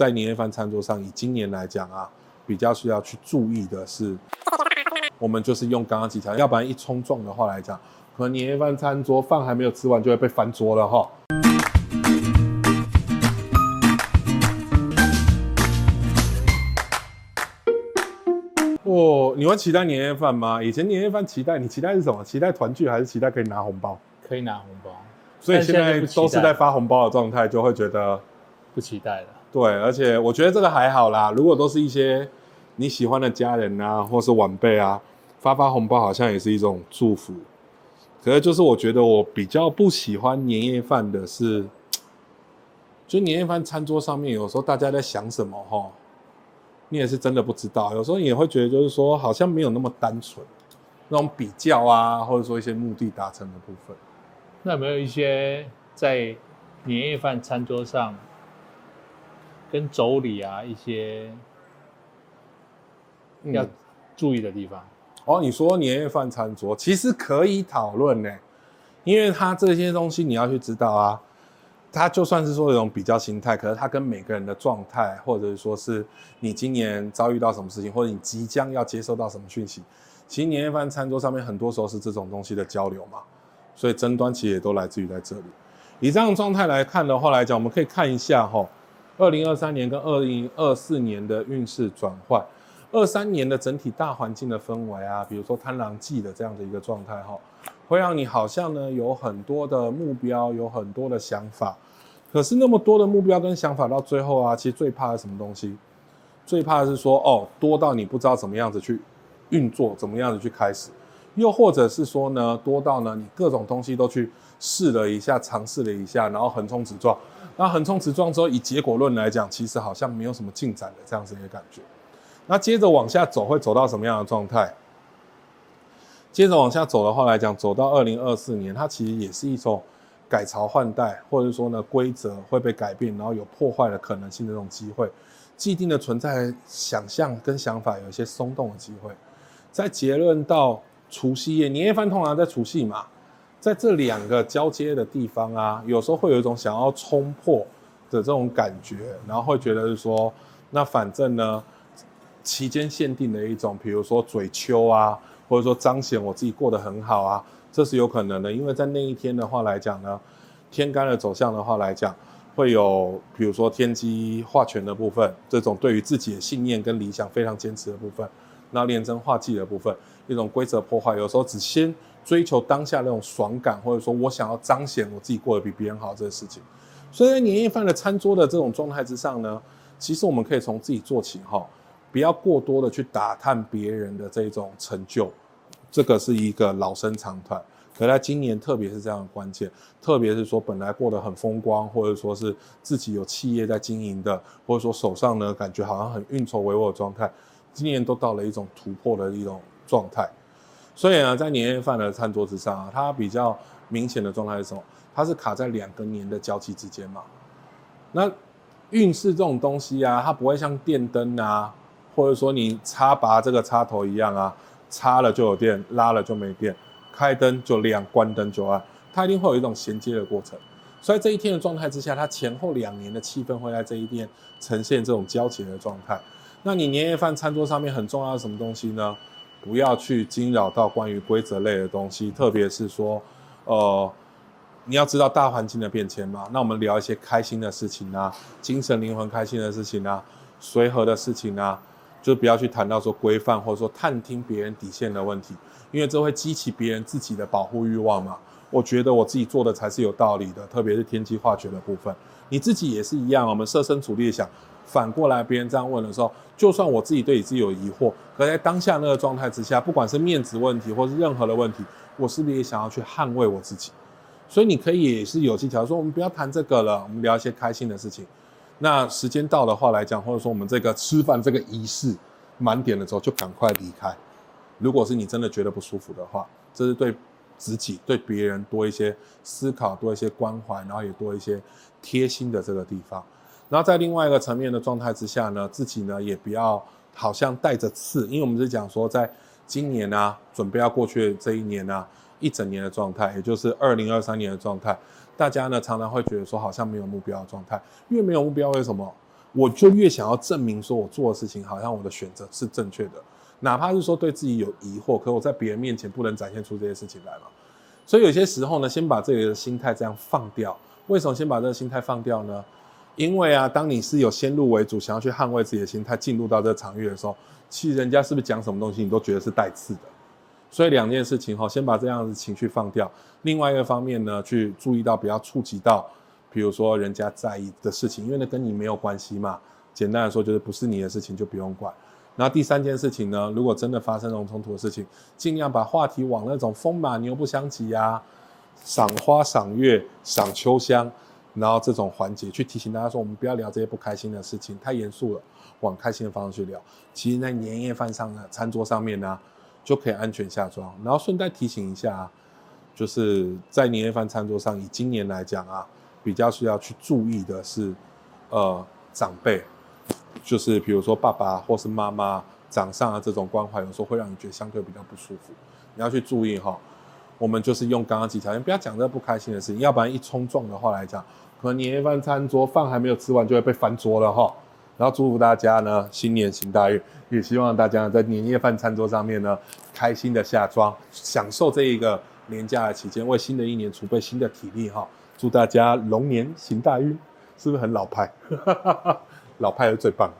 在年夜饭餐桌上，以今年来讲啊，比较需要去注意的是，我们就是用刚刚几条，要不然一冲撞的话来讲，可能年夜饭餐桌饭还没有吃完就会被翻桌了哈。哦，你会期待年夜饭吗？以前年夜饭期待，你期待是什么？期待团聚还是期待可以拿红包？可以拿红包。所以现在都是在发红包的状态，就会觉得不期待了。对，而且我觉得这个还好啦。如果都是一些你喜欢的家人啊，或是晚辈啊，发发红包好像也是一种祝福。可是就是我觉得我比较不喜欢年夜饭的是，就年夜饭餐桌上面有时候大家在想什么哈，你也是真的不知道。有时候你也会觉得就是说好像没有那么单纯，那种比较啊，或者说一些目的达成的部分。那有没有一些在年夜饭餐桌上跟妯娌啊一些要注意的地方？嗯、哦，你说年夜饭餐桌其实可以讨论呢，因为它这些东西你要去知道啊，它就算是说一种比较心态，可是它跟每个人的状态，或者说是你今年遭遇到什么事情，或者你即将要接收到什么讯息，其实年夜饭餐桌上面很多时候是这种东西的交流嘛。所以争端其实也都来自于在这里。以这样的状态来看的话来讲，我们可以看一下哈，二零二三年跟二零二四年的运势转换，二三年的整体大环境的氛围啊，比如说贪狼忌的这样的一个状态哈，会让你好像呢有很多的目标，有很多的想法，可是那么多的目标跟想法到最后啊，其实最怕的是什么东西？最怕的是说哦，多到你不知道怎么样子去运作，怎么样子去开始。又或者是说呢，多到呢，你各种东西都去试了一下，尝试了一下，然后横冲直撞。那横冲直撞之后，以结果论来讲，其实好像没有什么进展的这样子一个感觉。那接着往下走，会走到什么样的状态？接着往下走的话来讲，走到二零二四年，它其实也是一种改朝换代，或者说呢，规则会被改变，然后有破坏的可能性的这种机会。既定的存在想象跟想法有一些松动的机会。在结论到。除夕夜，年夜饭通常在除夕嘛，在这两个交接的地方啊，有时候会有一种想要冲破的这种感觉，然后会觉得是说，那反正呢，期间限定的一种，比如说嘴秋啊，或者说彰显我自己过得很好啊，这是有可能的，因为在那一天的话来讲呢，天干的走向的话来讲，会有比如说天机化权的部分，这种对于自己的信念跟理想非常坚持的部分。那炼真化忌的部分，一种规则破坏，有时候只先追求当下那种爽感，或者说我想要彰显我自己过得比别人好这个事情。所以在年夜饭的餐桌的这种状态之上呢，其实我们可以从自己做起哈，不要过多的去打探别人的这种成就，这个是一个老生常谈。可在今年特别是这样的关键，特别是说本来过得很风光，或者说是自己有企业在经营的，或者说手上呢感觉好像很运筹帷幄的状态。今年都到了一种突破的一种状态，所以呢，在年夜饭的餐桌之上啊，它比较明显的状态是什么？它是卡在两个年的交期之间嘛。那运势这种东西啊，它不会像电灯啊，或者说你插拔这个插头一样啊，插了就有电，拉了就没电，开灯就亮，关灯就暗，它一定会有一种衔接的过程。所以这一天的状态之下，它前后两年的气氛会在这一天呈现这种交集的状态。那你年夜饭餐桌上面很重要的什么东西呢？不要去惊扰到关于规则类的东西，特别是说，呃，你要知道大环境的变迁嘛。那我们聊一些开心的事情啊，精神灵魂开心的事情啊，随和的事情啊，就不要去谈到说规范或者说探听别人底线的问题，因为这会激起别人自己的保护欲望嘛。我觉得我自己做的才是有道理的，特别是天机化学的部分，你自己也是一样。我们设身处地想。反过来，别人这样问的时候，就算我自己对你自己有疑惑，可在当下那个状态之下，不管是面子问题，或是任何的问题，我是不是也想要去捍卫我自己？所以你可以也是有技巧，说我们不要谈这个了，我们聊一些开心的事情。那时间到的话来讲，或者说我们这个吃饭这个仪式满点的时候，就赶快离开。如果是你真的觉得不舒服的话，这是对自己、对别人多一些思考，多一些关怀，然后也多一些贴心的这个地方。然后在另外一个层面的状态之下呢，自己呢也不要好像带着刺，因为我们是讲说，在今年啊，准备要过去这一年啊，一整年的状态，也就是二零二三年的状态，大家呢常常会觉得说好像没有目标的状态，越没有目标，为什么？我就越想要证明说我做的事情好像我的选择是正确的，哪怕是说对自己有疑惑，可我在别人面前不能展现出这些事情来嘛。所以有些时候呢，先把这个心态这样放掉。为什么先把这个心态放掉呢？因为啊，当你是有先入为主，想要去捍卫自己的心态，进入到这个场域的时候，其实人家是不是讲什么东西，你都觉得是带刺的。所以两件事情哈，先把这样子情绪放掉。另外一个方面呢，去注意到不要触及到，比如说人家在意的事情，因为那跟你没有关系嘛。简单来说，就是不是你的事情就不用管。那第三件事情呢，如果真的发生这种冲突的事情，尽量把话题往那种风马牛不相及呀。赏花、赏月、赏秋香，然后这种环节去提醒大家说，我们不要聊这些不开心的事情，太严肃了，往开心的方向去聊。其实，在年夜饭上的餐桌上面呢，就可以安全下庄。然后顺带提醒一下，就是在年夜饭餐桌上，以今年来讲啊，比较需要去注意的是，呃，长辈，就是比如说爸爸或是妈妈、掌上的这种关怀，有时候会让你觉得相对比较不舒服，你要去注意哈。我们就是用刚刚几条，不要讲这不开心的事情，要不然一冲撞的话来讲，可能年夜饭餐桌饭还没有吃完就会被翻桌了哈。然后祝福大家呢，新年行大运，也希望大家在年夜饭餐桌上面呢，开心的下庄，享受这一个年假的期间，为新的一年储备新的体力哈。祝大家龙年行大运，是不是很老派？老派的最棒。